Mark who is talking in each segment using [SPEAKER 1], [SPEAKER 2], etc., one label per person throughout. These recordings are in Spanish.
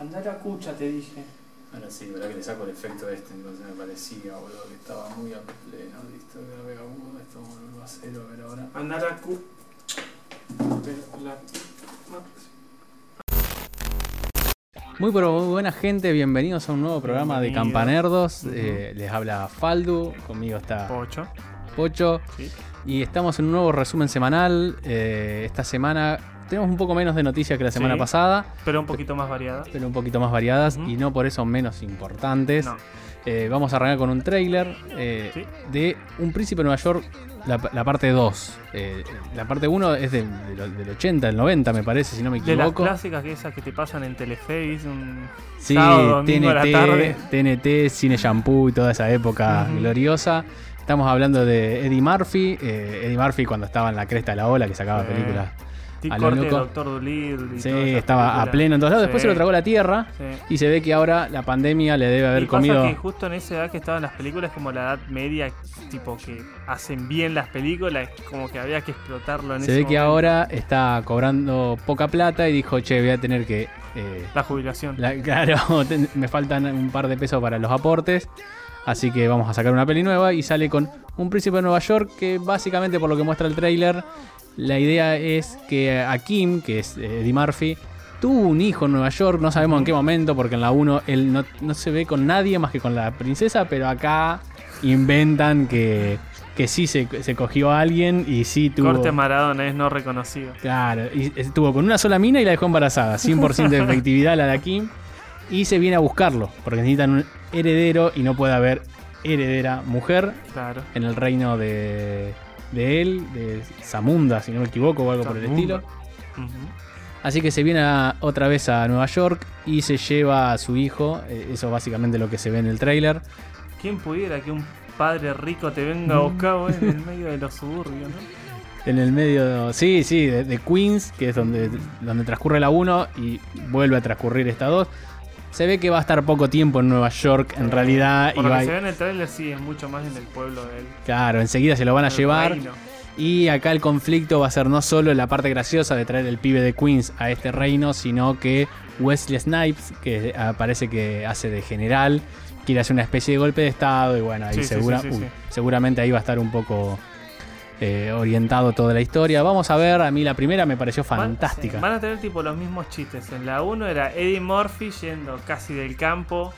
[SPEAKER 1] Andá a la cucha, te dije.
[SPEAKER 2] Ahora sí, verdad que le saco el efecto este, entonces me parecía, boludo, que estaba muy a pleno, listo, grave agudo, esto vuelvo a cero, pero ahora.
[SPEAKER 1] Andá a la cu... Pero la...
[SPEAKER 3] Muy pero muy buena gente, bienvenidos a un nuevo programa de. Campanerdos. Eh, les habla Faldu, conmigo está
[SPEAKER 1] Pocho.
[SPEAKER 3] Pocho
[SPEAKER 1] Sí.
[SPEAKER 3] y estamos en un nuevo resumen semanal. Eh, esta semana tenemos un poco menos de noticias que la semana
[SPEAKER 1] Sí.
[SPEAKER 3] pasada,
[SPEAKER 1] Pero un poquito más variada.
[SPEAKER 3] pero un poquito más variadas y no por eso menos importantes.
[SPEAKER 1] No.
[SPEAKER 3] Eh, vamos a arrancar con un trailer eh,
[SPEAKER 1] Sí.
[SPEAKER 3] de Un Príncipe de Nueva York, la, la parte 2. Eh, la parte 1 es de- de lo- del 80, del 90 me parece, si no me
[SPEAKER 1] De las
[SPEAKER 3] equivoco.
[SPEAKER 1] clásicas que esas que te pasan en Teleface, un
[SPEAKER 3] Sí,
[SPEAKER 1] sábado, domingo a la tarde.
[SPEAKER 3] TNT, TNT, Cine Shampoo y toda esa época gloriosa. Estamos hablando de Eddie Murphy. eh, Eddie Murphy cuando estaba en la cresta de la ola, que sacaba películas.
[SPEAKER 1] Tic
[SPEAKER 3] A lo
[SPEAKER 1] corte. Doctor Dolittle. y
[SPEAKER 3] Sí, estaba a pleno en todos lados. Después
[SPEAKER 1] Sí.
[SPEAKER 3] se lo tragó la tierra.
[SPEAKER 1] Sí.
[SPEAKER 3] Y se ve que ahora la pandemia le debe haber
[SPEAKER 1] y pasa
[SPEAKER 3] comido.
[SPEAKER 1] que justo en esa edad que estaban las películas, como la edad media, tipo que hacen bien las películas, como que había que explotarlo en
[SPEAKER 3] Se
[SPEAKER 1] ese
[SPEAKER 3] ve que
[SPEAKER 1] momento.
[SPEAKER 3] ahora está cobrando poca plata y dijo, che, voy a tener que. eh,
[SPEAKER 1] La jubilación.
[SPEAKER 3] la- claro, me faltan un par de pesos para los aportes. Así que vamos a sacar una peli nueva y sale con un príncipe de Nueva York que básicamente por lo que muestra el tráiler, la idea es que a Kim, que es eh, Eddie Murphy, tuvo un hijo en Nueva York, no sabemos en qué momento, porque en la 1 él no, no se ve con nadie más que con la princesa, pero acá inventan que, que sí se, se cogió a alguien y sí tuvo...
[SPEAKER 1] Corte Maradona es no reconocido.
[SPEAKER 3] Claro, y estuvo con una sola mina y la dejó embarazada. 100% de efectividad la de Kim. Y se viene a buscarlo, porque necesitan un heredero y no puede haber heredera mujer
[SPEAKER 1] Claro.
[SPEAKER 3] en el reino de, de él, de Zamunda, si no me equivoco, o algo por el estilo. Así que se viene a- otra vez a Nueva York y se lleva a su hijo. eh, Eso básicamente lo que se ve en el tráiler.
[SPEAKER 1] ¿Quién pudiera que un padre rico te venga a buscar en el medio de los suburbios, no?
[SPEAKER 3] En el medio, sí, sí, de, de Queens, que es donde, donde transcurre la 1 y vuelve a transcurrir esta 2. Se ve que va a estar poco tiempo en Nueva York, en realidad.
[SPEAKER 1] Por
[SPEAKER 3] y
[SPEAKER 1] lo
[SPEAKER 3] va-
[SPEAKER 1] que se ve en el tráiler, sí, es mucho más en el pueblo de él.
[SPEAKER 3] claro, enseguida se lo van a llevar. Y acá el conflicto va a ser no solo la parte graciosa de traer el pibe de Queens a este reino, sino que Wesley Snipes, que parece que hace de general, quiere hacer una especie de golpe de estado. Y bueno, ahí
[SPEAKER 1] Sí,
[SPEAKER 3] segura-
[SPEAKER 1] sí, sí,
[SPEAKER 3] seguramente ahí va a estar un poco eh, orientado toda la historia. Vamos a ver, a mí la primera me pareció
[SPEAKER 1] Van-
[SPEAKER 3] fantástica.
[SPEAKER 1] sí, Van a tener tipo los mismos chistes. En la 1 era Eddie Murphy yendo casi del campo.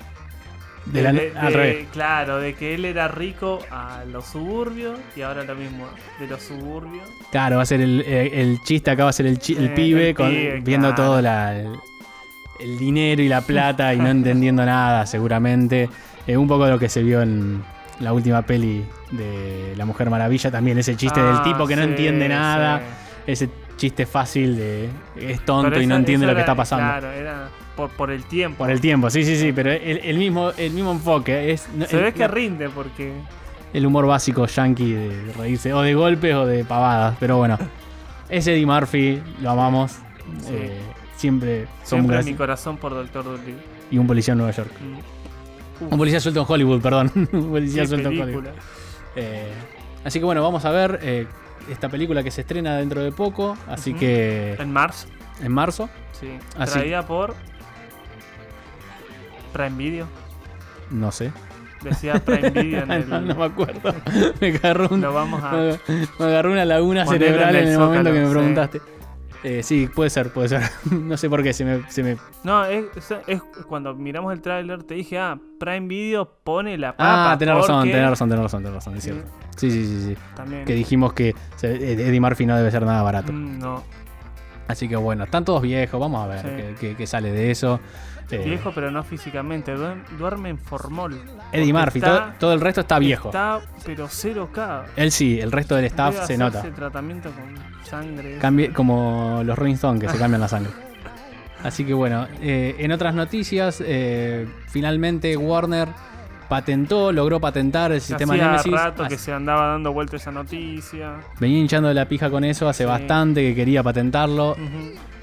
[SPEAKER 3] De la-
[SPEAKER 1] de-
[SPEAKER 3] al revés.
[SPEAKER 1] Claro, de que él era rico a los suburbios y ahora lo mismo de los suburbios.
[SPEAKER 3] Claro, va a ser el, eh, el chiste, acá va a ser el, chi- el
[SPEAKER 1] Eh,
[SPEAKER 3] pibe,
[SPEAKER 1] el
[SPEAKER 3] con-
[SPEAKER 1] pibe,
[SPEAKER 3] viendo
[SPEAKER 1] claro.
[SPEAKER 3] todo la- el, el dinero y la plata y no entendiendo nada, seguramente. Eh, un poco de lo que se vio en la última peli de La Mujer Maravilla, también ese chiste del
[SPEAKER 1] Ah,
[SPEAKER 3] tipo que no entiende nada,
[SPEAKER 1] sí.
[SPEAKER 3] ese chiste fácil de es tonto y no entiende lo que
[SPEAKER 1] era-
[SPEAKER 3] está pasando.
[SPEAKER 1] Claro, era por, por el tiempo.
[SPEAKER 3] Por el tiempo, sí, sí, sí, pero el, el mismo, el mismo enfoque. Es, no-
[SPEAKER 1] Se
[SPEAKER 3] el,
[SPEAKER 1] ve que rinde porque
[SPEAKER 3] el humor básico yankee de reírse, o de golpes o de pavadas, pero bueno. Es Eddie Murphy, lo amamos.
[SPEAKER 1] Sí.
[SPEAKER 3] eh, siempre somos
[SPEAKER 1] siempre
[SPEAKER 3] graci-
[SPEAKER 1] mi corazón por Doctor Dolittle.
[SPEAKER 3] Y un policía en Nueva York.
[SPEAKER 1] Mm.
[SPEAKER 3] Un policía suelto en Hollywood, perdón. un policía
[SPEAKER 1] Qué
[SPEAKER 3] suelto en. Hollywood. Eh, así que bueno, vamos a ver eh, esta película que se estrena dentro de poco. Así que
[SPEAKER 1] En marzo,
[SPEAKER 3] en marzo.
[SPEAKER 1] sí.
[SPEAKER 3] Así-
[SPEAKER 1] Traída por Prime Video.
[SPEAKER 3] No sé.
[SPEAKER 1] Decía Prime Video en el.
[SPEAKER 3] no, no me acuerdo. me agarró, un-
[SPEAKER 1] Lo vamos a.
[SPEAKER 3] me, agarró una laguna cerebral
[SPEAKER 1] en
[SPEAKER 3] en
[SPEAKER 1] el
[SPEAKER 3] momento que me
[SPEAKER 1] sí.
[SPEAKER 3] Eh, sí, puede ser, puede ser. no sé por qué se me, se me
[SPEAKER 1] No, es, es- cuando miramos el tráiler te dije, ah, Prime Video pone la papa.
[SPEAKER 3] Ah, tenés razón,
[SPEAKER 1] porque
[SPEAKER 3] tenés razón, tenés razón, tenés razón, es cierto. Sí, sí, sí, sí.
[SPEAKER 1] También.
[SPEAKER 3] Que dijimos que Eddie Murphy no debe ser nada barato.
[SPEAKER 1] Mm, no,
[SPEAKER 3] Así que bueno, están todos viejos, vamos a ver
[SPEAKER 1] Sí.
[SPEAKER 3] qué, qué- qué sale de eso. Eh,
[SPEAKER 1] viejo pero no físicamente. duer- Duerme en formol.
[SPEAKER 3] Eddie Murphy,
[SPEAKER 1] está-
[SPEAKER 3] todo, todo el resto está viejo.
[SPEAKER 1] Está, pero 0K.
[SPEAKER 3] Él sí, el resto del staff
[SPEAKER 1] Debe
[SPEAKER 3] se nota.
[SPEAKER 1] tratamiento con sangre.
[SPEAKER 3] Cambie, como los Rolling Stones que se cambian la sangre. Así que bueno, eh, en otras noticias, eh, finalmente Warner patentó, logró patentar el sistema
[SPEAKER 1] Hacía
[SPEAKER 3] Nemesis.
[SPEAKER 1] rato que se andaba dando vuelta esa noticia.
[SPEAKER 3] Venía hinchando la pija con eso hace
[SPEAKER 1] Sí.
[SPEAKER 3] bastante que quería patentarlo.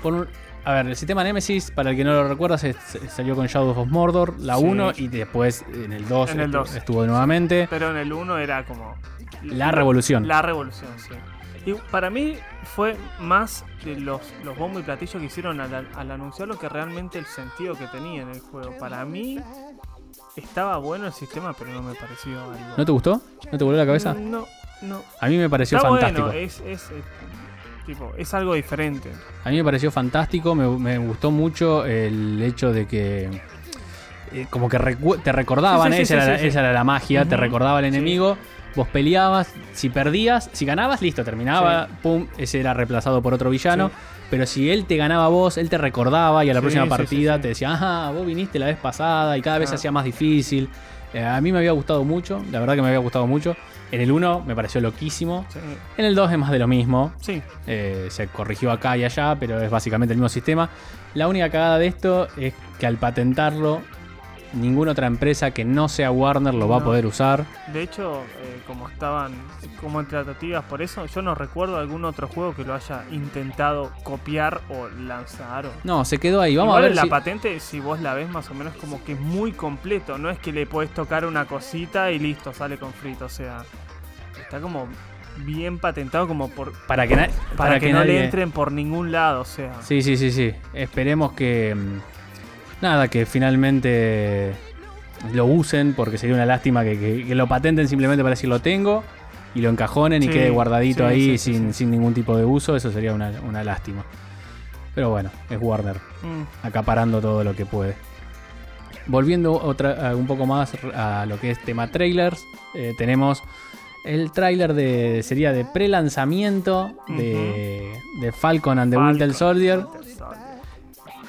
[SPEAKER 3] Por un- a ver, el sistema Nemesis, para el que no lo recuerda, se, se- salió con Shadow of Mordor, la
[SPEAKER 1] Sí.
[SPEAKER 3] 1, y después en el 2
[SPEAKER 1] En el
[SPEAKER 3] estuvo,
[SPEAKER 1] 2.
[SPEAKER 3] estuvo nuevamente.
[SPEAKER 1] Pero en el 1 era como.
[SPEAKER 3] La revolución.
[SPEAKER 1] La revolución, sí. Y para mí fue más de los, los bombos y platillos que hicieron al, al anunciarlo que realmente el sentido que tenía en el juego. Para mí estaba bueno el sistema, pero no me pareció algo.
[SPEAKER 3] ¿No te gustó? ¿No te volvió la cabeza?
[SPEAKER 1] No, no.
[SPEAKER 3] A mí me pareció
[SPEAKER 1] Está
[SPEAKER 3] fantástico.
[SPEAKER 1] bueno, es, es, eh, tipo, es algo diferente.
[SPEAKER 3] A mí me pareció fantástico, me, me gustó mucho el hecho de que eh, como que recu- te recordaban,
[SPEAKER 1] Sí, sí,
[SPEAKER 3] esa,
[SPEAKER 1] sí,
[SPEAKER 3] era, esa era la magia, te recordaba
[SPEAKER 1] sí.
[SPEAKER 3] enemigo, vos peleabas, si perdías, si ganabas, listo, terminaba, pum, ese era reemplazado por otro villano. Pero si él te ganaba a vos, él te recordaba y a la próxima partida te decía, ajá, vos viniste la vez pasada y cada vez se hacía más difícil. Eh, a mí me había gustado mucho, la verdad que me había gustado mucho. En el 1 me pareció loquísimo.
[SPEAKER 1] Sí,
[SPEAKER 3] En el 2 es más de lo mismo.
[SPEAKER 1] sí.
[SPEAKER 3] Eh, se corrigió acá y allá, pero es básicamente el mismo sistema. La única cagada de esto es que al patentarlo, ninguna otra empresa que no sea Warner lo va a poder usar.
[SPEAKER 1] De hecho, eh, como estaban como en tratativas por eso, yo no recuerdo algún otro juego que lo haya intentado copiar o lanzar. o-
[SPEAKER 3] No, se quedó ahí. Vamos
[SPEAKER 1] Igual
[SPEAKER 3] a ver
[SPEAKER 1] la
[SPEAKER 3] si...
[SPEAKER 1] patente, si vos la ves más o menos como que es muy completo. No es que le podés tocar una cosita y listo, sale con frito. O sea, está como bien patentado como por
[SPEAKER 3] Para que,
[SPEAKER 1] para, que, no
[SPEAKER 3] nadie-
[SPEAKER 1] le entren por ningún lado. O sea,
[SPEAKER 3] Sí, sí, sí, sí. Esperemos que... Nada, que finalmente lo usen, porque sería una lástima que, que- que lo patenten simplemente para decir lo tengo y lo encajonen y quede guardadito
[SPEAKER 1] sí,
[SPEAKER 3] ahí
[SPEAKER 1] sí,
[SPEAKER 3] sin, sin ningún tipo de uso. Eso sería una, una lástima. Pero bueno, es Warner.
[SPEAKER 1] mm,
[SPEAKER 3] acaparando todo lo que puede. Volviendo otra, un poco más a lo que es tema trailers, eh, tenemos el trailer de sería de pre-lanzamiento de, de Falcon and the Winter Soldier.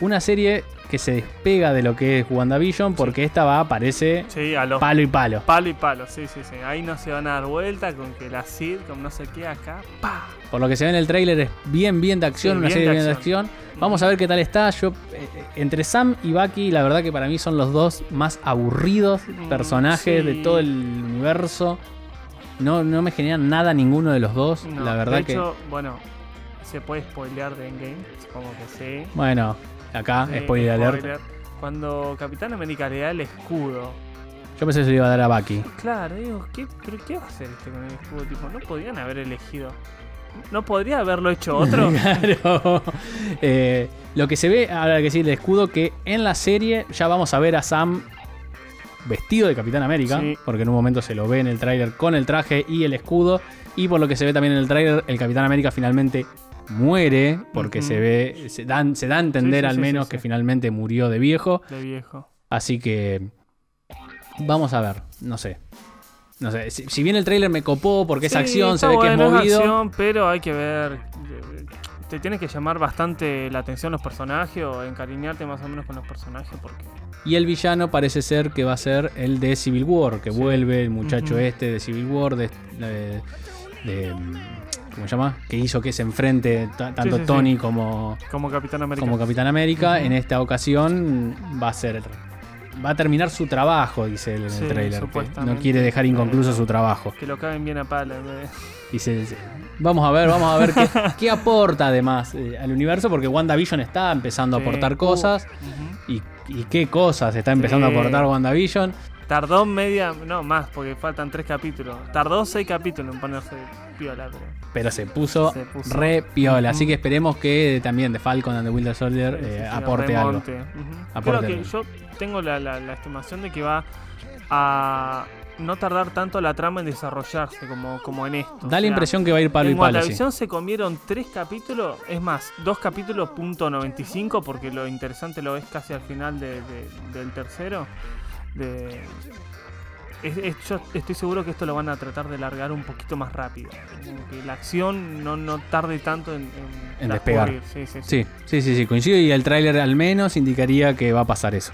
[SPEAKER 3] Una serie que se despega de lo que es WandaVision porque esta va aparece
[SPEAKER 1] Sí, a los
[SPEAKER 3] palo y palo.
[SPEAKER 1] palo y palo. Sí, sí, sí. Ahí no se van a dar vuelta con que la sitcom no sé qué acá. ¡Pa!
[SPEAKER 3] Por lo que se ve en el tráiler es bien bien de acción,
[SPEAKER 1] Sí,
[SPEAKER 3] una
[SPEAKER 1] bien
[SPEAKER 3] serie
[SPEAKER 1] de
[SPEAKER 3] bien de
[SPEAKER 1] acción.
[SPEAKER 3] Vamos a ver qué tal está. Yo eh, eh, entre Sam y Bucky, la verdad que para mí son los dos más aburridos
[SPEAKER 1] Mm,
[SPEAKER 3] personajes
[SPEAKER 1] sí.
[SPEAKER 3] de todo el universo. No, no me generan nada ninguno de los dos.
[SPEAKER 1] No,
[SPEAKER 3] la verdad
[SPEAKER 1] de
[SPEAKER 3] que.
[SPEAKER 1] hecho, bueno, se puede spoilear de Endgame, supongo que sí.
[SPEAKER 3] Bueno, acá,
[SPEAKER 1] Sí,
[SPEAKER 3] spoiler alert.
[SPEAKER 1] spoiler. Cuando Capitán América le da el escudo.
[SPEAKER 3] Yo pensé que se lo iba a dar a Bucky.
[SPEAKER 1] Claro, digo, ¿qué, ¿pero qué va a hacer este con el escudo? Tipo, no podían haber elegido. ¿No podría haberlo hecho otro?
[SPEAKER 3] claro. Eh, lo que se ve, ahora que sí, el escudo, que en la serie ya vamos a ver a Sam vestido de Capitán América,
[SPEAKER 1] Sí.
[SPEAKER 3] porque en un momento se lo ve en el tráiler con el traje y el escudo, y por lo que se ve también en el tráiler, el Capitán América finalmente muere, porque se ve, se, dan, se da a entender
[SPEAKER 1] Sí, sí,
[SPEAKER 3] al menos
[SPEAKER 1] sí,
[SPEAKER 3] que finalmente murió de viejo,
[SPEAKER 1] De viejo.
[SPEAKER 3] así que vamos a ver, no sé. No sé, si, si bien el tráiler me copó porque es acción, se ve que es movido.
[SPEAKER 1] acción, pero hay que ver. Te tiene que llamar bastante la atención los personajes o encariñarte más o menos con los personajes porque.
[SPEAKER 3] Y el villano parece ser que va a ser el de Civil War, que
[SPEAKER 1] Sí.
[SPEAKER 3] vuelve el muchacho este de Civil War, de, de- de- ¿cómo se llama? Que hizo que se enfrente ta- tanto
[SPEAKER 1] sí, sí.
[SPEAKER 3] Tony como,
[SPEAKER 1] Como Capitán América.
[SPEAKER 3] como Capitán América. En esta ocasión va a ser va a terminar su trabajo, dice él en
[SPEAKER 1] Sí,
[SPEAKER 3] el trailer. No quiere dejar inconcluso su trabajo.
[SPEAKER 1] Que lo caben bien a pala. vez de-
[SPEAKER 3] Dice, vamos a ver, vamos a ver qué, qué aporta además eh, al universo, porque WandaVision está empezando a aportar
[SPEAKER 1] Uh,
[SPEAKER 3] cosas.
[SPEAKER 1] ujú.
[SPEAKER 3] Y, y qué cosas está empezando a aportar WandaVision.
[SPEAKER 1] Tardó media. No, más, porque faltan tres capítulos. Tardó seis capítulos en ponerse piola, pero.
[SPEAKER 3] pero se puso,
[SPEAKER 1] Se puso.
[SPEAKER 3] re piola. Así que esperemos que también The Falcon and the Winter Soldier
[SPEAKER 1] Sí, sí,
[SPEAKER 3] eh, aporte algo. Aporte
[SPEAKER 1] Creo que
[SPEAKER 3] algo.
[SPEAKER 1] yo tengo la, la- la estimación de que va a no tardar tanto la trama en desarrollarse como, como en esto.
[SPEAKER 3] Da la impresión que va a ir palo y
[SPEAKER 1] en
[SPEAKER 3] palo. sí.
[SPEAKER 1] WandaVision se comieron tres capítulos, es más, dos capítulos punto 95, porque lo interesante lo ves casi al final de- de- del tercero. De, es- es- yo estoy seguro que esto lo van a tratar de largar un poquito más rápido. Como que la acción no, no tarde tanto en,
[SPEAKER 3] En despegar.
[SPEAKER 1] Sí, sí, sí.
[SPEAKER 3] Sí, sí, sí, sí, coincido. Y el tráiler al menos indicaría que va a pasar eso.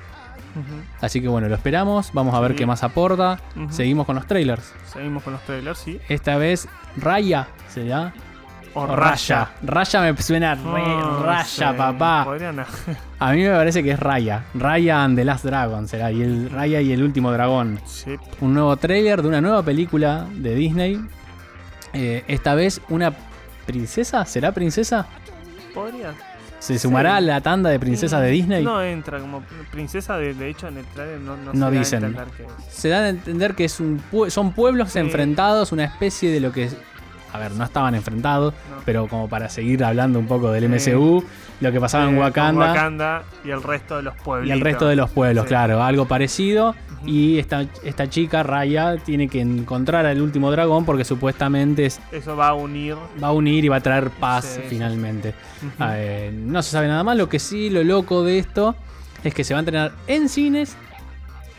[SPEAKER 3] Así que bueno, lo esperamos. Vamos a ver qué más aporta. Seguimos con los trailers.
[SPEAKER 1] Seguimos con los trailers, sí.
[SPEAKER 3] Esta vez Raya será.
[SPEAKER 1] O
[SPEAKER 3] Raya. Raya me suena re
[SPEAKER 1] No
[SPEAKER 3] Raya, papá.
[SPEAKER 1] podrían-
[SPEAKER 3] A mí me parece que es Raya. Raya and the Last Dragon será. Y el Raya y el último dragón.
[SPEAKER 1] Sí.
[SPEAKER 3] un nuevo tráiler de una nueva película de Disney. Eh, esta vez una princesa, ¿será princesa?
[SPEAKER 1] Podría.
[SPEAKER 3] ¿Se sumará a la tanda de princesas de Disney?
[SPEAKER 1] No entra como princesa, de, de hecho en el trailer no, no,
[SPEAKER 3] No
[SPEAKER 1] se da a
[SPEAKER 3] dicen.
[SPEAKER 1] entender que es.
[SPEAKER 3] Se da a entender que es un pue- son pueblos
[SPEAKER 1] Sí.
[SPEAKER 3] enfrentados, una especie de lo que a ver, no estaban enfrentados,
[SPEAKER 1] No.
[SPEAKER 3] pero como para seguir hablando un poco del
[SPEAKER 1] Sí.
[SPEAKER 3] MCU, lo que pasaba en
[SPEAKER 1] Eh,
[SPEAKER 3] Wakanda,
[SPEAKER 1] Wakanda y el resto de los pueblos.
[SPEAKER 3] y el resto de los pueblos,
[SPEAKER 1] Sí.
[SPEAKER 3] claro, algo parecido. Y esta, esta chica, Raya, tiene que encontrar al último dragón porque supuestamente es-
[SPEAKER 1] Eso va a unir.
[SPEAKER 3] va a unir y va a traer paz
[SPEAKER 1] Sí,
[SPEAKER 3] finalmente.
[SPEAKER 1] Ujú.
[SPEAKER 3] Eh, no se sabe nada más. Lo que sí, lo loco de esto es que se va a entrenar en cines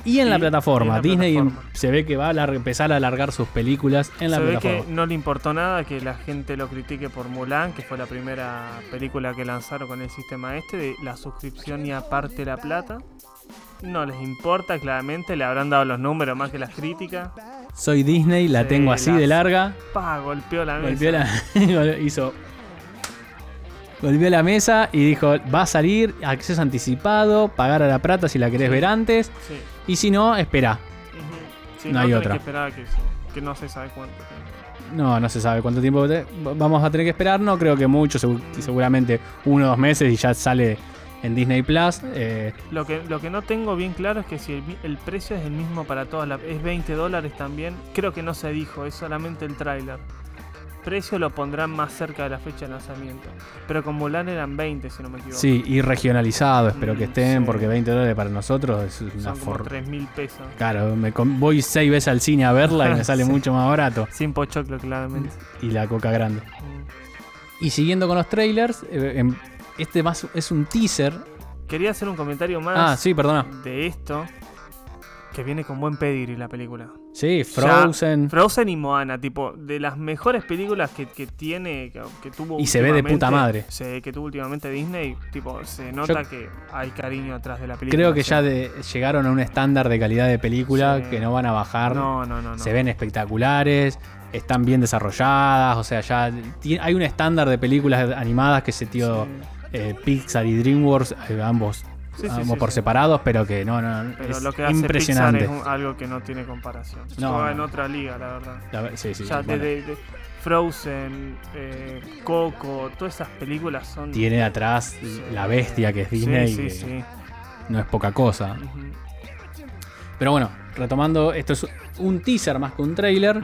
[SPEAKER 3] y en la plataforma.
[SPEAKER 1] en la
[SPEAKER 3] Disney
[SPEAKER 1] plataforma.
[SPEAKER 3] se ve que va a empezar a alargar sus películas en la
[SPEAKER 1] Se ve
[SPEAKER 3] plataforma.
[SPEAKER 1] que no le importó nada que la gente lo critique por Mulan, que fue la primera película que lanzaron con el sistema este, de la suscripción y aparte la plata. No les importa, claramente, le habrán dado los números más que las críticas.
[SPEAKER 3] Soy Disney, la
[SPEAKER 1] Sí,
[SPEAKER 3] tengo así
[SPEAKER 1] las-
[SPEAKER 3] de larga.
[SPEAKER 1] Pa, golpeó la mesa.
[SPEAKER 3] Golpeó la, hizo. Golpeó la mesa y dijo: Va a salir, acceso anticipado, pagar a la plata si la querés
[SPEAKER 1] Sí.
[SPEAKER 3] ver antes.
[SPEAKER 1] Sí.
[SPEAKER 3] Y si no, espera.
[SPEAKER 1] Ujú. Sí,
[SPEAKER 3] No hay
[SPEAKER 1] tenés
[SPEAKER 3] otra.
[SPEAKER 1] que esperar a que, que no se sabe cuánto.
[SPEAKER 3] No, no se sabe cuánto tiempo vamos a tener que esperar. No creo que mucho, segu- seguramente uno o dos meses y ya sale en Disney Plus. Eh,
[SPEAKER 1] Lo que, lo que no tengo bien claro es que si el, el precio es el mismo para todas las... Es 20 dólares también. Creo que no se dijo, es solamente el tráiler. Precio lo pondrán más cerca de la fecha de lanzamiento. Pero con Mulan eran 20, si no me equivoco.
[SPEAKER 3] sí, y regionalizado, espero que
[SPEAKER 1] Mm,
[SPEAKER 3] estén,
[SPEAKER 1] sí.
[SPEAKER 3] porque 20 dólares para nosotros es una
[SPEAKER 1] Son como
[SPEAKER 3] for...
[SPEAKER 1] 3 mil pesos.
[SPEAKER 3] Claro, me voy seis veces al cine a verla y me sale
[SPEAKER 1] Sí.
[SPEAKER 3] mucho más barato.
[SPEAKER 1] Sin pochoclo, claramente.
[SPEAKER 3] Y la coca grande.
[SPEAKER 1] Mm.
[SPEAKER 3] Y siguiendo con los trailers, eh, em, este más es un teaser.
[SPEAKER 1] Quería hacer un comentario más
[SPEAKER 3] Ah, sí, perdona.
[SPEAKER 1] de esto. Que viene con buen pedigrí la película.
[SPEAKER 3] Sí, Frozen.
[SPEAKER 1] Frozen y Moana, tipo, de las mejores películas que, que tiene, que, que tuvo
[SPEAKER 3] Y se ve de puta madre.
[SPEAKER 1] se- que tuvo últimamente Disney, tipo, se nota que hay cariño atrás de la película.
[SPEAKER 3] Creo que
[SPEAKER 1] sí.
[SPEAKER 3] ya de- llegaron a un estándar de calidad de película
[SPEAKER 1] Sí.
[SPEAKER 3] que no van a bajar.
[SPEAKER 1] No, no, no. no.
[SPEAKER 3] se ven espectaculares, están bien desarrolladas, o sea, ya hay un estándar de películas animadas que se tío
[SPEAKER 1] Sí.
[SPEAKER 3] eh, Pixar y DreamWorks, eh, ambos,
[SPEAKER 1] Sí, sí, sí,
[SPEAKER 3] por separados, pero que no, no,
[SPEAKER 1] Pero
[SPEAKER 3] es
[SPEAKER 1] lo que hace
[SPEAKER 3] impresionante.
[SPEAKER 1] Pixar es un- algo que no tiene comparación.
[SPEAKER 3] No,
[SPEAKER 1] Juega en otra liga, la verdad.
[SPEAKER 3] La sí, sí,
[SPEAKER 1] ya
[SPEAKER 3] bueno,
[SPEAKER 1] de, de- de Frozen, eh, Coco, todas esas películas son.
[SPEAKER 3] tiene atrás la bestia que es Disney,
[SPEAKER 1] sí,
[SPEAKER 3] que
[SPEAKER 1] sí.
[SPEAKER 3] no es poca cosa. Pero bueno, retomando, esto es un teaser más que un trailer,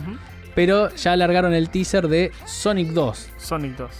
[SPEAKER 3] pero ya alargaron el teaser de Sonic 2.
[SPEAKER 1] Sonic 2.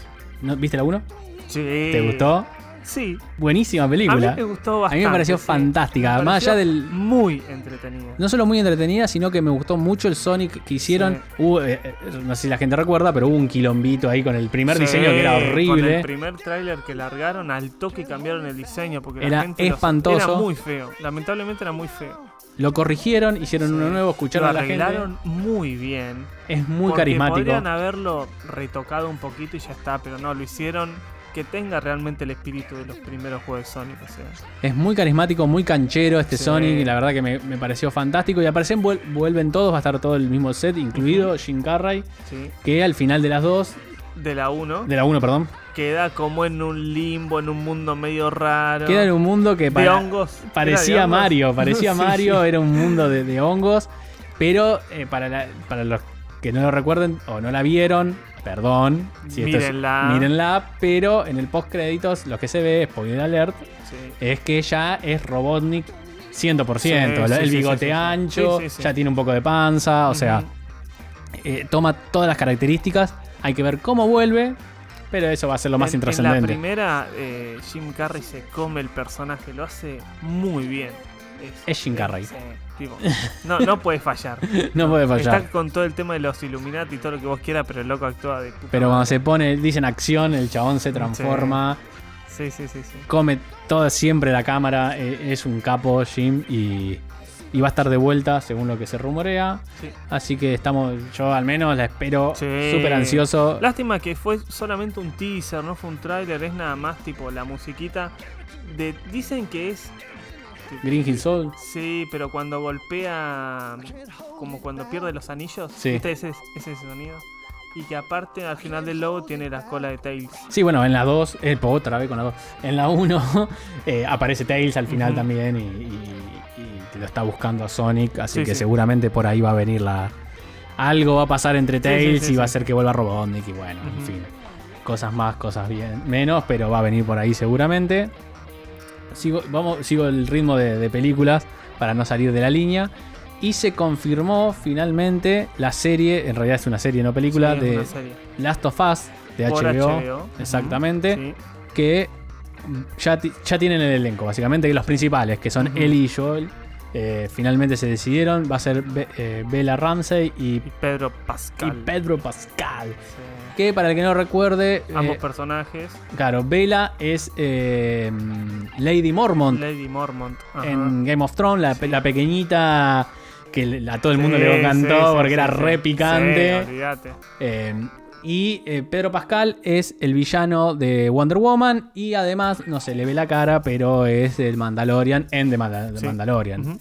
[SPEAKER 3] ¿No- ¿Viste la 1?
[SPEAKER 1] Sí.
[SPEAKER 3] ¿Te gustó?
[SPEAKER 1] Sí.
[SPEAKER 3] Buenísima
[SPEAKER 1] A mí
[SPEAKER 3] película.
[SPEAKER 1] me gustó
[SPEAKER 3] A
[SPEAKER 1] bastante.
[SPEAKER 3] mí me pareció
[SPEAKER 1] sí.
[SPEAKER 3] fantástica.
[SPEAKER 1] Me
[SPEAKER 3] Más allá
[SPEAKER 1] pareció
[SPEAKER 3] del,
[SPEAKER 1] Muy entretenida.
[SPEAKER 3] No solo muy entretenida, sino que me gustó mucho el Sonic que hicieron. Hubo, eh, eh, no sé si la gente recuerda, pero hubo un quilombito ahí con el primer
[SPEAKER 1] Sí,
[SPEAKER 3] diseño que era
[SPEAKER 1] Con
[SPEAKER 3] horrible.
[SPEAKER 1] el primer tráiler que largaron, al toque cambiaron el diseño porque la
[SPEAKER 3] Era
[SPEAKER 1] gente los-
[SPEAKER 3] espantoso.
[SPEAKER 1] era muy feo. Lamentablemente era muy feo.
[SPEAKER 3] Lo corrigieron, hicieron
[SPEAKER 1] Sí.
[SPEAKER 3] uno nuevo, escucharon
[SPEAKER 1] Lo
[SPEAKER 3] a la gente.
[SPEAKER 1] arreglaron muy bien.
[SPEAKER 3] Es muy
[SPEAKER 1] porque
[SPEAKER 3] carismático.
[SPEAKER 1] Podrían haberlo retocado un poquito y ya está, pero no, lo hicieron que tenga realmente el espíritu de los primeros juegos de Sonic. O sea,
[SPEAKER 3] Es muy carismático, muy canchero este
[SPEAKER 1] Sí.
[SPEAKER 3] Sonic. Y la verdad que me, me pareció fantástico. Y aparecen, vuel- vuelven todos, va a estar todo el mismo set, incluido Jim Carrey.
[SPEAKER 1] sí.
[SPEAKER 3] Que al final de las dos,
[SPEAKER 1] De la 1,
[SPEAKER 3] de la 1, perdón,
[SPEAKER 1] queda como en un limbo, en un mundo medio raro.
[SPEAKER 3] queda en un mundo que
[SPEAKER 1] de
[SPEAKER 3] para-
[SPEAKER 1] hongos. ¿Era de
[SPEAKER 3] parecía
[SPEAKER 1] hongos?
[SPEAKER 3] Mario, parecía
[SPEAKER 1] Sí,
[SPEAKER 3] Mario, era un mundo de, de hongos, pero eh, para, la- para los que no lo recuerden o no la vieron, perdón, si es-
[SPEAKER 1] Mírenla.
[SPEAKER 3] mírenla, pero en el post créditos lo que se ve, spoiler alert,
[SPEAKER 1] Sí.
[SPEAKER 3] es que ya es Robotnik 100%,
[SPEAKER 1] Sí,
[SPEAKER 3] la-
[SPEAKER 1] sí,
[SPEAKER 3] el
[SPEAKER 1] sí,
[SPEAKER 3] bigote ancho, ya tiene un poco de panza, o sea, eh, toma todas las características, hay que ver cómo vuelve, pero eso va a ser lo más
[SPEAKER 1] En- En la
[SPEAKER 3] intrascendente.
[SPEAKER 1] primera, eh, Jim Carrey se come el personaje, lo hace muy bien.
[SPEAKER 3] Es Jim Carrey.
[SPEAKER 1] sí, tipo, no, no puede fallar.
[SPEAKER 3] No puede fallar.
[SPEAKER 1] Está con todo el tema de los Illuminati y todo lo que vos quieras, pero el loco actúa de puta
[SPEAKER 3] Pero cuando se pone, dicen acción, el chabón se transforma.
[SPEAKER 1] Sí, sí, sí, sí.
[SPEAKER 3] come toda siempre la cámara, eh, es un capo Jim y, y va a estar de vuelta según lo que se rumorea.
[SPEAKER 1] Sí.
[SPEAKER 3] Así que estamos, yo al menos la espero
[SPEAKER 1] Sí.
[SPEAKER 3] súper ansioso.
[SPEAKER 1] Lástima que fue solamente un teaser, no fue un tráiler, es nada más tipo la musiquita. De, dicen que es.
[SPEAKER 3] Green Hill Soul.
[SPEAKER 1] Sí, pero cuando golpea. Como cuando pierde los anillos.
[SPEAKER 3] Sí.
[SPEAKER 1] ¿Viste ese, ese sonido? Y que aparte al final del logo tiene la cola de Tails.
[SPEAKER 3] Sí, bueno, en la 2, eh, otra vez con la 2. En la 1 eh, aparece Tails al final también y, y- y lo está buscando a Sonic, así
[SPEAKER 1] Sí,
[SPEAKER 3] que
[SPEAKER 1] sí.
[SPEAKER 3] seguramente por ahí va a venir la... Algo va a pasar entre Tails
[SPEAKER 1] sí,
[SPEAKER 3] y va a ser que vuelva Robotnik y bueno, en fin. Cosas más, cosas bien, menos, pero va a venir por ahí seguramente. Sigo, vamos, sigo el ritmo de, de películas para no salir de la línea. Y se confirmó finalmente la serie, en realidad es una serie, no película,
[SPEAKER 1] Sí,
[SPEAKER 3] de
[SPEAKER 1] serie.
[SPEAKER 3] Last of Us de HBO.
[SPEAKER 1] HBO,
[SPEAKER 3] Exactamente.
[SPEAKER 1] Sí.
[SPEAKER 3] Que ya, ya tienen el elenco, básicamente, que los principales, que son. Ellie y Joel. eh, finalmente se decidieron. Va a ser Be- eh, Bella Ramsey y,
[SPEAKER 1] Y Pedro
[SPEAKER 3] y
[SPEAKER 1] Pascal.
[SPEAKER 3] Pedro Pascal.
[SPEAKER 1] Sí.
[SPEAKER 3] Que para el que no recuerde, eh,
[SPEAKER 1] Ambos personajes.
[SPEAKER 3] claro, Bella es eh, Lady Mormont
[SPEAKER 1] Lady Mormont. ajá.
[SPEAKER 3] en Game of Thrones, la, pe- la pequeñita que a todo el mundo
[SPEAKER 1] Sí,
[SPEAKER 3] le encantó
[SPEAKER 1] sí,
[SPEAKER 3] porque era re picante. Eh, y eh, Pedro Pascal es el villano de Wonder Woman y además, no se le ve la cara, pero es el Mandalorian en The. Mandalorian.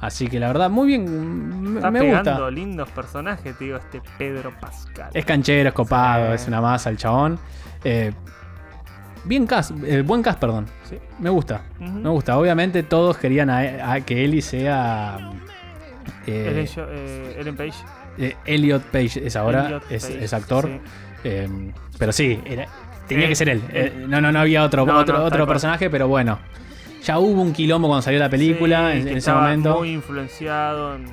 [SPEAKER 3] Así que la verdad, muy bien, me,
[SPEAKER 1] Está
[SPEAKER 3] me
[SPEAKER 1] pegando
[SPEAKER 3] gusta.
[SPEAKER 1] lindos personajes, te digo, este Pedro Pascal.
[SPEAKER 3] Es canchero, es copado,
[SPEAKER 1] Sí.
[SPEAKER 3] es una masa el chabón. Eh, bien cast, eh, buen cast, perdón.
[SPEAKER 1] Sí.
[SPEAKER 3] Me gusta, me gusta. Obviamente todos querían a, a que Ellie sea... eh,
[SPEAKER 1] eh, Ellen Page.
[SPEAKER 3] eh, Elliot Page es ahora, es,
[SPEAKER 1] Page,
[SPEAKER 3] es actor.
[SPEAKER 1] sí.
[SPEAKER 3] Pero sí, era- tenía que ser él. no, no, no había otro,
[SPEAKER 1] No,
[SPEAKER 3] otro,
[SPEAKER 1] no,
[SPEAKER 3] otro personaje, pero bueno. Ya hubo un quilombo cuando salió la película
[SPEAKER 1] Sí,
[SPEAKER 3] en, ese
[SPEAKER 1] estaba
[SPEAKER 3] momento.
[SPEAKER 1] Muy influenciado en.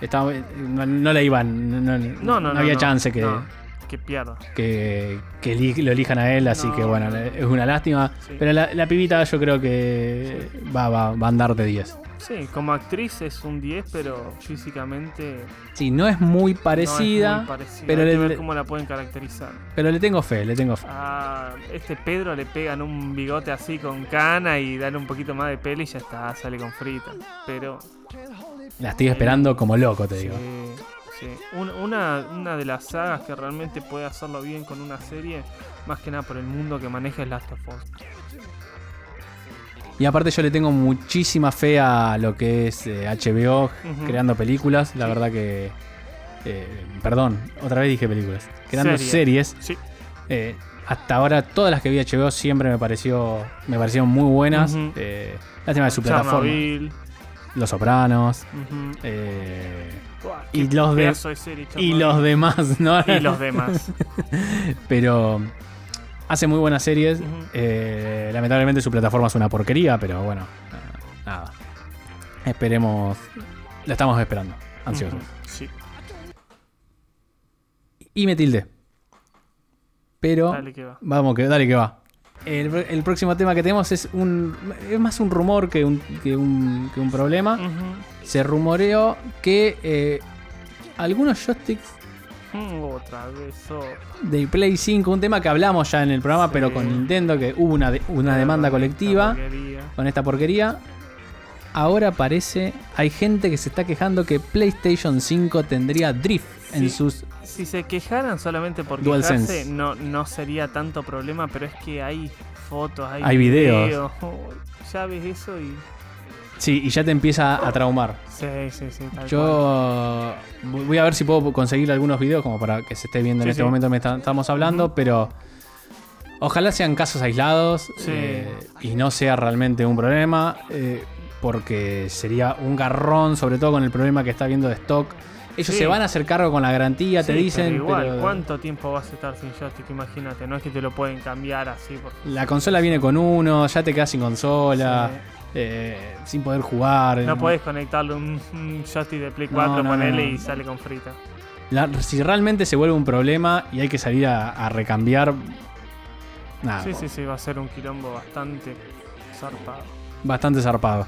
[SPEAKER 3] Estaba- no, no le iban, no, no-
[SPEAKER 1] No,
[SPEAKER 3] había chance que,
[SPEAKER 1] que pierda.
[SPEAKER 3] que, que lo elijan a él, así
[SPEAKER 1] No,
[SPEAKER 3] que bueno,
[SPEAKER 1] no.
[SPEAKER 3] es una lástima.
[SPEAKER 1] Sí.
[SPEAKER 3] Pero la, la pibita yo creo que va, va, va a andar de 10.
[SPEAKER 1] Sí, como actriz es un 10, pero físicamente.
[SPEAKER 3] Sí, no es muy
[SPEAKER 1] no
[SPEAKER 3] parecida,
[SPEAKER 1] es muy parecida.
[SPEAKER 3] pero
[SPEAKER 1] Hay que
[SPEAKER 3] le-
[SPEAKER 1] ver cómo la pueden caracterizar.
[SPEAKER 3] pero le tengo fe, le tengo fe.
[SPEAKER 1] A este Pedro le pegan un bigote así con cana y dan un poquito más de pelo y ya está, sale con frita. Pero.
[SPEAKER 3] La estoy esperando como loco, te
[SPEAKER 1] Sí,
[SPEAKER 3] digo.
[SPEAKER 1] Sí. Un- una, una de las sagas que realmente puede hacerlo bien con una serie, más que nada por el mundo que maneja es Last of Us.
[SPEAKER 3] Y aparte yo le tengo muchísima fe a lo que es eh, HBO
[SPEAKER 1] Ujú.
[SPEAKER 3] creando películas. La verdad que... eh, perdón, otra vez dije películas. Creando
[SPEAKER 1] Serie.
[SPEAKER 3] series.
[SPEAKER 1] Sí.
[SPEAKER 3] Eh, hasta ahora todas las que vi HBO siempre me pareció me parecieron muy buenas.
[SPEAKER 1] Ujú.
[SPEAKER 3] Eh, lástima de su plataforma. Los Sopranos. eh, y los de-
[SPEAKER 1] pedazo de serie,
[SPEAKER 3] y
[SPEAKER 1] Chernobyl.
[SPEAKER 3] los demás, ¿no?
[SPEAKER 1] Y los demás.
[SPEAKER 3] Pero hace muy buenas series. Eh, lamentablemente su plataforma es una porquería, pero bueno, eh, nada. Esperemos. La estamos esperando, ansiosos.
[SPEAKER 1] Ujú, Sí,
[SPEAKER 3] Y me tilde. Pero
[SPEAKER 1] dale que va.
[SPEAKER 3] vamos, que dale que va. El, el próximo tema que tenemos es un. Es más un rumor que un, que un, que un problema. Se rumoreó que eh, algunos joysticks
[SPEAKER 1] Mm, Otra vez, oh.
[SPEAKER 3] de Play 5, un tema que hablamos ya en el programa,
[SPEAKER 1] Sí.
[SPEAKER 3] pero con Nintendo, que hubo una, de- una demanda colectiva. con esta porquería. Ahora parece, hay gente que se está quejando que PlayStation 5 tendría drift en sus...
[SPEAKER 1] Si se quejaran solamente por
[SPEAKER 3] DualSense.
[SPEAKER 1] quejarse, no, no sería tanto problema, pero es que hay fotos, hay,
[SPEAKER 3] Hay videos.
[SPEAKER 1] Ya ves eso y.
[SPEAKER 3] Sí, y ya te empieza a traumar.
[SPEAKER 1] Sí, sí, sí. tal cual.
[SPEAKER 3] Yo voy a ver si puedo conseguir algunos videos como para que se esté viendo en este
[SPEAKER 1] sí.
[SPEAKER 3] momento que estamos hablando, pero ojalá sean casos aislados
[SPEAKER 1] Sí.
[SPEAKER 3] eh, y no sea realmente un problema, eh, porque sería un garrón, sobre todo con el problema que está viendo de stock. Ellos
[SPEAKER 1] Sí.
[SPEAKER 3] se van a hacer cargo con la garantía, te dicen,
[SPEAKER 1] pero igual,
[SPEAKER 3] pero
[SPEAKER 1] ¿cuánto tiempo vas a estar sin joystick? Imagínate, no es que te lo pueden cambiar así. Porque,
[SPEAKER 3] la consola viene con uno, ya te quedas sin consola.
[SPEAKER 1] Sí.
[SPEAKER 3] eh, sin poder jugar.
[SPEAKER 1] No podés conectarle un, un joystick de Play 4,
[SPEAKER 3] No, no, no.
[SPEAKER 1] y sale con frita.
[SPEAKER 3] La- si realmente se vuelve un problema y hay que salir a, a recambiar, nada,
[SPEAKER 1] Sí, sí, sí, va a ser un quilombo bastante zarpado.
[SPEAKER 3] bastante zarpado.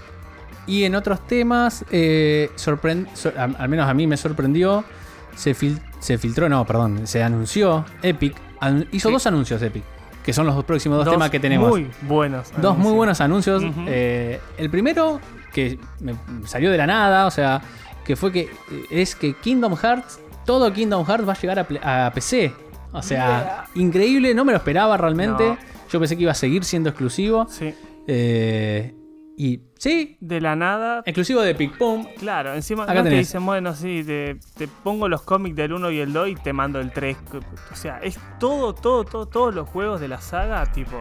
[SPEAKER 3] Y en otros temas, eh, al, al menos a mí me sorprendió, se, fil- se filtró, no, perdón, se anunció Epic, an- hizo
[SPEAKER 1] Sí.
[SPEAKER 3] dos anuncios Epic, que son los dos próximos dos, temas que tenemos.
[SPEAKER 1] Muy buenos.
[SPEAKER 3] Dos muy buenos anuncios. Eh, el primero, que me salió de la nada, o sea, que fue que es que Kingdom Hearts, todo Kingdom Hearts va a llegar a, PC. O sea, increíble, no me lo esperaba realmente.
[SPEAKER 1] No.
[SPEAKER 3] Yo pensé que iba a seguir siendo exclusivo.
[SPEAKER 1] Sí.
[SPEAKER 3] Eh, y sí,
[SPEAKER 1] De la nada.
[SPEAKER 3] exclusivo de Pic Pum.
[SPEAKER 1] Claro, encima
[SPEAKER 3] Acá
[SPEAKER 1] no te dicen, bueno, sí, te, te pongo los cómics del 1 y el 2 y te mando el 3. O sea, es todo, todo, todo, todos los juegos de la saga, tipo,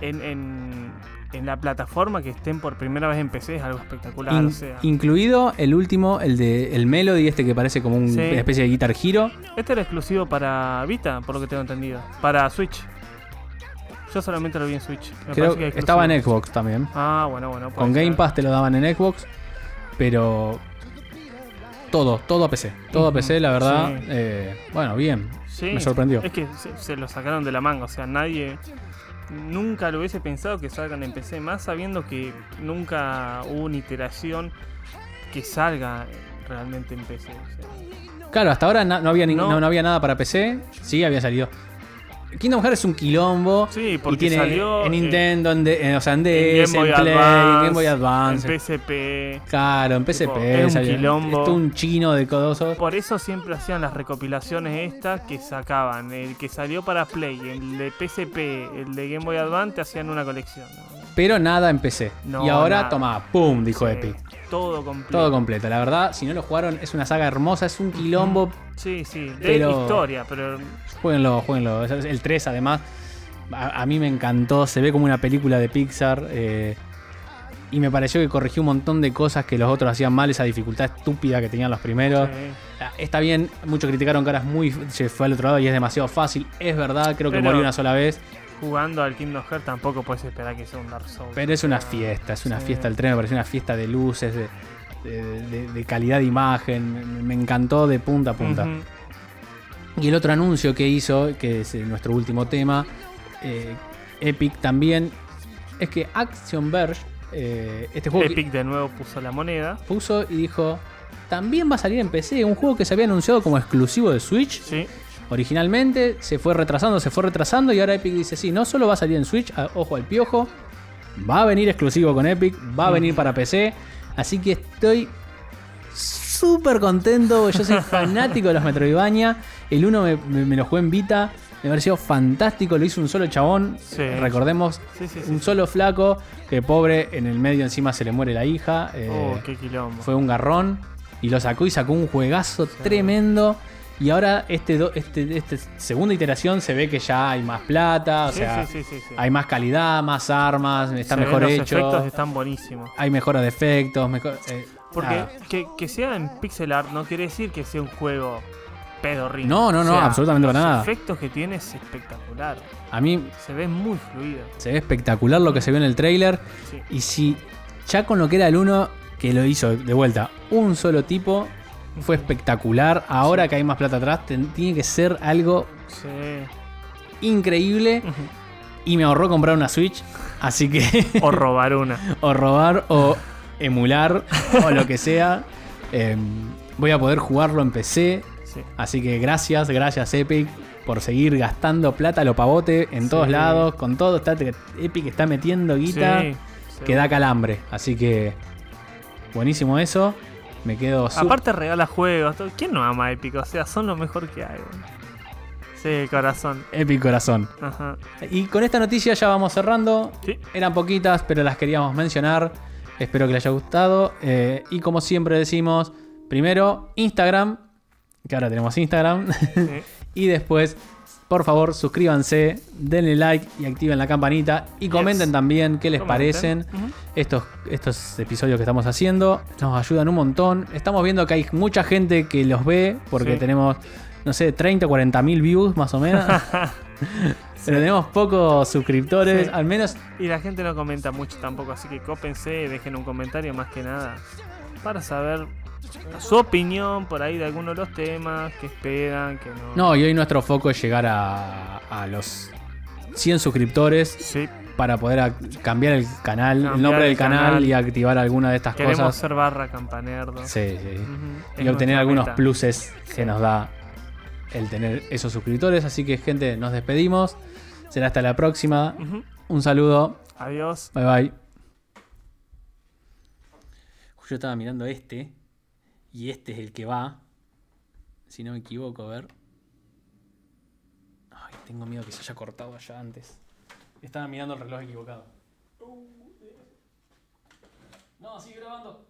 [SPEAKER 1] en, en, en la plataforma que estén por primera vez en PC es algo espectacular.
[SPEAKER 3] In-
[SPEAKER 1] o sea,
[SPEAKER 3] incluido el último, el de el Melody, este que parece como
[SPEAKER 1] Sí.
[SPEAKER 3] una especie de Guitar Hero.
[SPEAKER 1] este era exclusivo para Vita, por lo que tengo entendido. Para Switch. Yo solamente lo vi en Switch. Me
[SPEAKER 3] Creo
[SPEAKER 1] que es
[SPEAKER 3] que estaba en. Xbox también.
[SPEAKER 1] Ah, bueno, bueno.
[SPEAKER 3] Con
[SPEAKER 1] ser.
[SPEAKER 3] Game Pass te lo daban en Xbox. Pero todo, todo a PC. Todo a PC, la verdad.
[SPEAKER 1] sí.
[SPEAKER 3] eh, bueno, bien.
[SPEAKER 1] Sí,
[SPEAKER 3] Me sorprendió.
[SPEAKER 1] Es que se, se lo sacaron de la manga, o sea, nadie nunca lo hubiese pensado que salgan en PC, más sabiendo que nunca hubo una iteración que salga realmente en PC. o sea.
[SPEAKER 3] Claro, hasta ahora no, había
[SPEAKER 1] no,
[SPEAKER 3] no había nada para PC. Sí, había salido. Kingdom Hearts es un quilombo.
[SPEAKER 1] Sí,
[SPEAKER 3] y
[SPEAKER 1] porque
[SPEAKER 3] tiene
[SPEAKER 1] salió
[SPEAKER 3] en
[SPEAKER 1] eh,
[SPEAKER 3] Nintendo, en, D- en- o sea, en DS, en, Play, en Game Boy Advance.
[SPEAKER 1] en PSP.
[SPEAKER 3] Claro, en PSP.
[SPEAKER 1] Es un quilombo.
[SPEAKER 3] Un chino de codosos.
[SPEAKER 1] Por eso siempre hacían las recopilaciones estas que sacaban. El que salió para Play, el de PSP, el de Game Boy Advance, te hacían una colección.
[SPEAKER 3] Pero nada en PC.
[SPEAKER 1] No,
[SPEAKER 3] y ahora,
[SPEAKER 1] nada.
[SPEAKER 3] toma, ¡pum! Dijo
[SPEAKER 1] Sí,
[SPEAKER 3] Epic.
[SPEAKER 1] Todo completo.
[SPEAKER 3] Todo completo. La verdad, si no lo jugaron, es una saga hermosa, es un quilombo.
[SPEAKER 1] Sí, sí, de historia, pero
[SPEAKER 3] Jueguenlo, jueguenlo. El 3, además, a, a mí me encantó. Se ve como una película de Pixar. eh, y me pareció que corrigió un montón de cosas que los otros hacían mal. Esa dificultad estúpida que tenían los primeros.
[SPEAKER 1] sí.
[SPEAKER 3] Ah, Está bien, muchos criticaron que ahora es muy. Se fue al otro lado y es demasiado fácil. Es verdad, creo que
[SPEAKER 1] Pero-
[SPEAKER 3] morí una sola vez.
[SPEAKER 1] Jugando al Kingdom Hearts tampoco puedes esperar que sea un Dark Souls.
[SPEAKER 3] Pero es una fiesta, es una
[SPEAKER 1] sí.
[SPEAKER 3] fiesta el tren. Me pareció una fiesta de luces, de, de- de- de calidad de imagen. Me, encantó de punta a punta. Y el otro anuncio que hizo, que es eh, nuestro último tema, eh, Epic también, es que Action Verge, eh, este juego que
[SPEAKER 1] Epic de nuevo puso la moneda.
[SPEAKER 3] puso y dijo, también va a salir en PC, un juego que se había anunciado como exclusivo de Switch.
[SPEAKER 1] Sí.
[SPEAKER 3] Originalmente se fue retrasando, se fue retrasando y ahora Epic dice, sí, no solo va a salir en Switch, a- ojo al piojo, va a venir exclusivo con Epic, va a venir para PC, así que estoy súper contento, yo soy fanático de los Metroidvania, el 1 me, me- me lo jugué en Vita, me pareció fantástico, lo hizo un solo chabón,
[SPEAKER 1] Sí.
[SPEAKER 3] recordemos,
[SPEAKER 1] Sí, sí, sí.
[SPEAKER 3] un solo flaco, que pobre, en el medio encima se le muere la hija, eh,
[SPEAKER 1] Oh, qué quilombo.
[SPEAKER 3] fue un garrón y lo sacó y sacó un juegazo tremendo. Y ahora este, do- este, este segunda iteración se ve que ya hay más plata, o
[SPEAKER 1] Sí,
[SPEAKER 3] sea,
[SPEAKER 1] sí, sí,
[SPEAKER 3] hay más calidad, más armas, está
[SPEAKER 1] Se
[SPEAKER 3] mejor
[SPEAKER 1] los
[SPEAKER 3] hecho,
[SPEAKER 1] efectos están buenísimos.
[SPEAKER 3] hay mejora de efectos, mejor, eh,
[SPEAKER 1] Porque que, que sea en pixel art no quiere decir que sea un juego pedorrín.
[SPEAKER 3] No, no, no, absolutamente para
[SPEAKER 1] los
[SPEAKER 3] nada.
[SPEAKER 1] efectos que tiene es espectacular.
[SPEAKER 3] a mí
[SPEAKER 1] Se ve muy fluido.
[SPEAKER 3] se ve espectacular lo que se vio en el trailer. Y si ya con lo que era el 1, que lo hizo de vuelta un solo tipo, fue espectacular. Ahora
[SPEAKER 1] Sí.
[SPEAKER 3] que hay más plata atrás, tiene que ser algo
[SPEAKER 1] Sí.
[SPEAKER 3] increíble. Y me ahorró comprar una Switch. Así que.
[SPEAKER 1] o robar una.
[SPEAKER 3] o robar o emular o lo que sea. Eh, voy a poder jugarlo en PC.
[SPEAKER 1] Sí.
[SPEAKER 3] Así que gracias, gracias Epic por seguir gastando plata a lo pavote en todos lados. Con todo, está, Epic está metiendo guita
[SPEAKER 1] Sí,
[SPEAKER 3] que da calambre. Así que buenísimo eso. Me quedo
[SPEAKER 1] Aparte regala juegos. ¿Quién no ama Epic? O sea, son lo mejor que hay. Sí, corazón.
[SPEAKER 3] Epic corazón.
[SPEAKER 1] Ajá.
[SPEAKER 3] Y con esta noticia ya vamos cerrando.
[SPEAKER 1] Sí.
[SPEAKER 3] Eran poquitas, pero las queríamos mencionar. Espero que les haya gustado. Eh, y como siempre decimos, primero Instagram, que ahora tenemos Instagram.
[SPEAKER 1] sí.
[SPEAKER 3] y después, por favor, suscríbanse, denle like y activen la campanita. Y comenten
[SPEAKER 1] Yes.
[SPEAKER 3] también qué les
[SPEAKER 1] Comenten.
[SPEAKER 3] parecen estos, estos episodios que estamos haciendo. Nos ayudan un montón. Estamos viendo que hay mucha gente que los ve, porque
[SPEAKER 1] Sí.
[SPEAKER 3] tenemos, no sé, 30 o 40 mil views más o menos. Pero tenemos pocos suscriptores,
[SPEAKER 1] Sí.
[SPEAKER 3] al menos
[SPEAKER 1] Y la gente no comenta mucho tampoco, así que cópense, dejen un comentario más que nada para saber su opinión por ahí de algunos de los temas, que esperan, que no.
[SPEAKER 3] No, y hoy nuestro foco es llegar a, a los 100 suscriptores
[SPEAKER 1] Sí,
[SPEAKER 3] para poder cambiar el canal, el nombre
[SPEAKER 1] el
[SPEAKER 3] del canal,
[SPEAKER 1] canal.
[SPEAKER 3] y activar alguna de estas
[SPEAKER 1] queremos
[SPEAKER 3] cosas.
[SPEAKER 1] ser barra campanerdo.
[SPEAKER 3] Sí, Y
[SPEAKER 1] es
[SPEAKER 3] obtener algunos
[SPEAKER 1] meta.
[SPEAKER 3] pluses que
[SPEAKER 1] Sí.
[SPEAKER 3] nos da el tener esos suscriptores. Así que, gente, nos despedimos. Será hasta la próxima. Un saludo.
[SPEAKER 1] Adiós.
[SPEAKER 3] Bye bye. Yo estaba mirando este. Y este es el que va. Si no me equivoco, a ver. Ay, tengo miedo que se haya cortado allá antes. Estaba mirando el reloj equivocado. No, sigue grabando.